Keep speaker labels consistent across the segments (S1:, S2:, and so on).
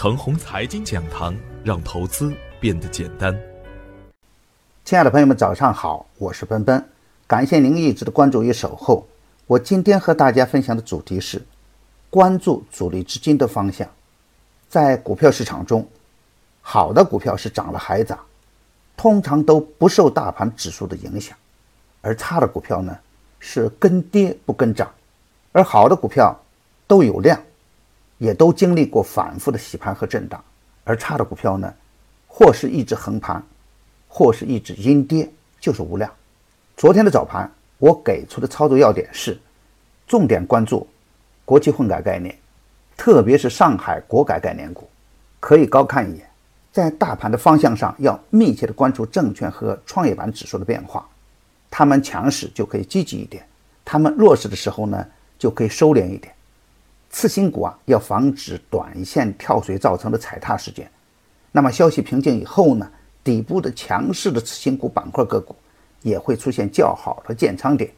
S1: 腾宏财经讲堂，让投资变得简单。
S2: 亲爱的朋友们，早上好，我是奔奔，感谢您一直的关注与守候。我今天和大家分享的主题是关注主力资金的方向。在股票市场中，好的股票是涨了还涨，通常都不受大盘指数的影响；而差的股票呢，是跟跌不跟涨。而好的股票都有量。也都经历过反复的洗盘和震荡，而差的股票呢，或是一直横盘，或是一直阴跌，就是无量。昨天的早盘，我给出的操作要点是：重点关注国企混改概念，特别是上海国改概念股，可以高看一眼。在大盘的方向上，要密切的关注证券和创业板指数的变化，他们强势就可以积极一点，他们弱势的时候呢，就可以收敛一点。次新股啊，要防止短线跳水造成的踩踏事件。那么消息平静以后呢，底部的强势的次新股板块个股也会出现较好的建仓点。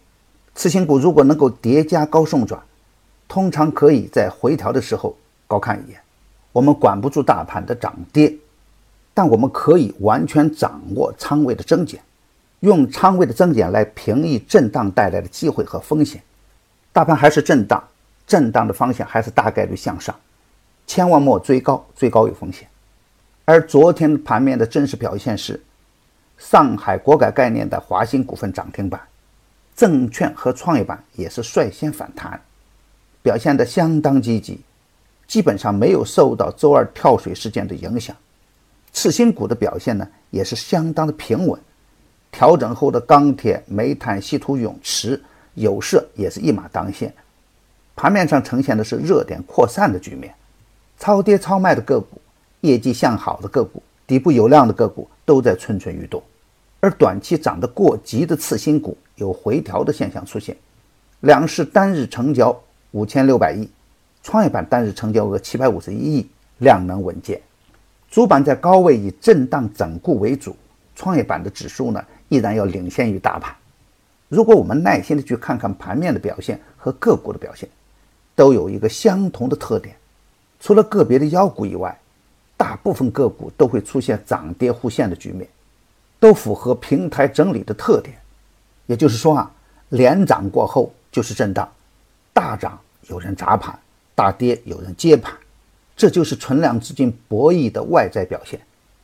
S2: 次新股如果能够叠加高送转，通常可以在回调的时候高看一眼。我们管不住大盘的涨跌，但我们可以完全掌握仓位的增减，用仓位的增减来平抑震荡带来的机会和风险。大盘还是震荡。震荡的方向还是大概率向上，千万莫追高，追高有风险。而昨天盘面的真实表现是，上海国改概念的华兴股份涨停板，证券和创业板也是率先反弹，表现得相当积极，基本上没有受到周二跳水事件的影响。次新股的表现呢，也是相当的平稳，调整后的钢铁、煤炭、稀土、永磁、有色也是一马当先。盘面上呈现的是热点扩散的局面，超跌超卖的个股、业绩向好的个股、底部有量的个股都在蠢蠢欲动，而短期涨得过急的次新股有回调的现象出现。两市单日成交五千六百亿，创业板单日成交额七百五十一亿，量能稳健。主板在高位以震荡整固为主，创业板的指数呢依然要领先于大盘。如果我们耐心的去看看盘面的表现和个股的表现，都有一个相同的特点，除了个别的妖股以外，大部分个股都会出现涨跌互现的局面，都符合平台整理的特点。也就是说啊，连涨过后就是震荡，大涨有人砸盘，大跌有人接盘，这就是存量资金博弈的外在表现。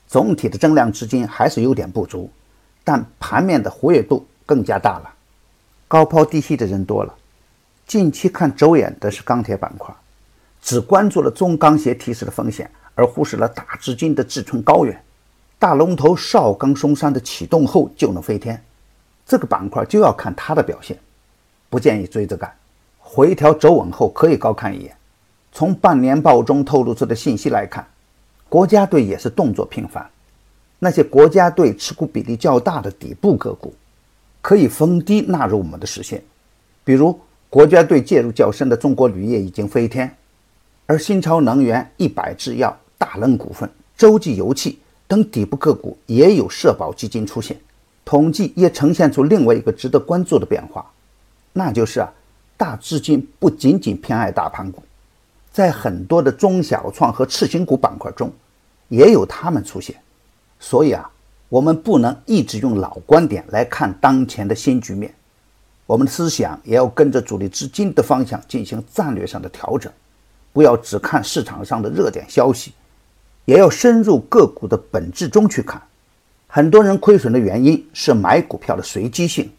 S2: 总体的增量资金还是有点不足，但盘面的活跃度更加大了，高抛低吸的人多了。近期看走眼的是钢铁板块，只关注了中钢协提示的风险，而忽视了大资金的志存高远。大龙头邵钢松山的启动后就能飞天，这个板块就要看它的表现，不建议追着干。回调走稳后可以高看一眼。从半年报中透露出的信息来看，国家队也是动作频繁。那些国家队持股比例较大的底部个股，可以逢低纳入我们的视线，比如。国家队介入较深的中国铝业已经飞天，而新超能源、一百制药、大能股份、洲际油气等底部个股也有社保基金出现。统计也呈现出另外一个值得关注的变化，那就是啊，大资金不仅仅偏爱大盘股，在很多的中小创和次新股板块中，也有他们出现。所以啊，我们不能一直用老观点来看当前的新局面。我们的思想也要跟着主力资金的方向进行战略上的调整，不要只看市场上的热点消息，也要深入个股的本质中去看。很多人亏损的原因是买股票的随机性，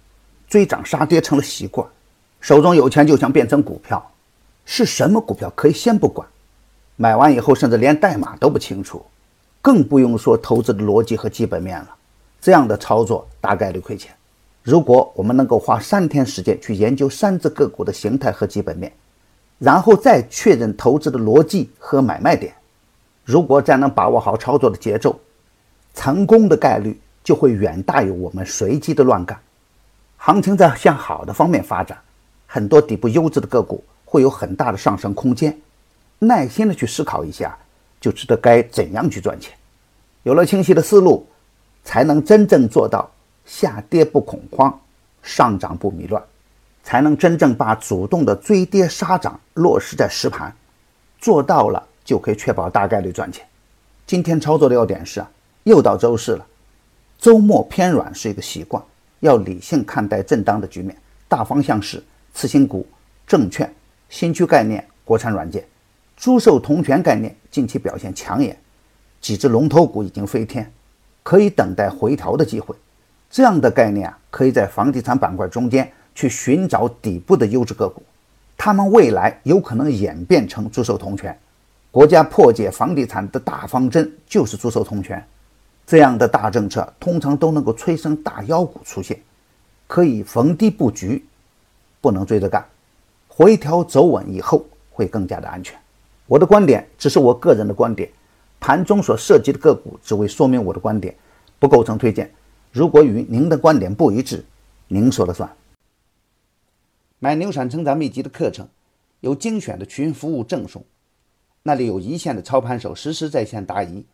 S2: 追涨杀跌成了习惯，手中有钱就想变成股票，是什么股票可以先不管，买完以后甚至连代码都不清楚，更不用说投资的逻辑和基本面了，这样的操作大概率亏钱。如果我们能够花三天时间去研究三只个股的形态和基本面，然后再确认投资的逻辑和买卖点，如果再能把握好操作的节奏，成功的概率就会远大于我们随机的乱干。行情在向好的方面发展，很多底部优质的个股会有很大的上升空间。耐心的去思考一下，就知道该怎样去赚钱。有了清晰的思路，才能真正做到。下跌不恐慌，上涨不迷乱，才能真正把主动的追跌杀涨落实在实盘，做到了就可以确保大概率赚钱。今天操作的要点是啊，又到周四了，周末偏软是一个习惯，要理性看待震荡的局面。大方向是次新股、证券、新区概念、国产软件、租售同权概念近期表现抢眼，几只龙头股已经飞天，可以等待回调的机会。这样的概念啊，可以在房地产板块中间去寻找底部的优质个股，他们未来有可能演变成租售同权。国家破解房地产的大方针就是租售同权，这样的大政策通常都能够催生大妖股出现，可以逢低布局，不能追着干，回调走稳以后会更加的安全。我的观点只是我个人的观点，盘中所涉及的个股只为说明我的观点，不构成推荐。如果与您的观点不一致，您说了算。买牛产成长秘籍的课程，有精选的群服务赠送。那里有一线的操盘手实时在线答疑，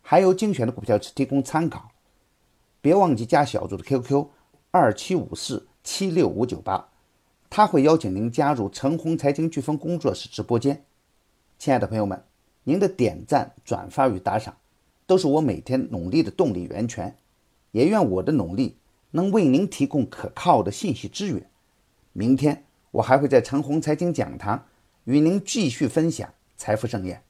S2: 还有精选的股票提供参考。别忘记加小组的 QQ 二七五四七六五九八，他会邀请您加入橙红财经飓风工作室直播间。亲爱的朋友们，您的点赞、转发与打赏，都是我每天努力的动力源泉。也愿我的努力能为您提供可靠的信息资源。明天我还会在橙红财经讲堂与您继续分享。财富盛宴。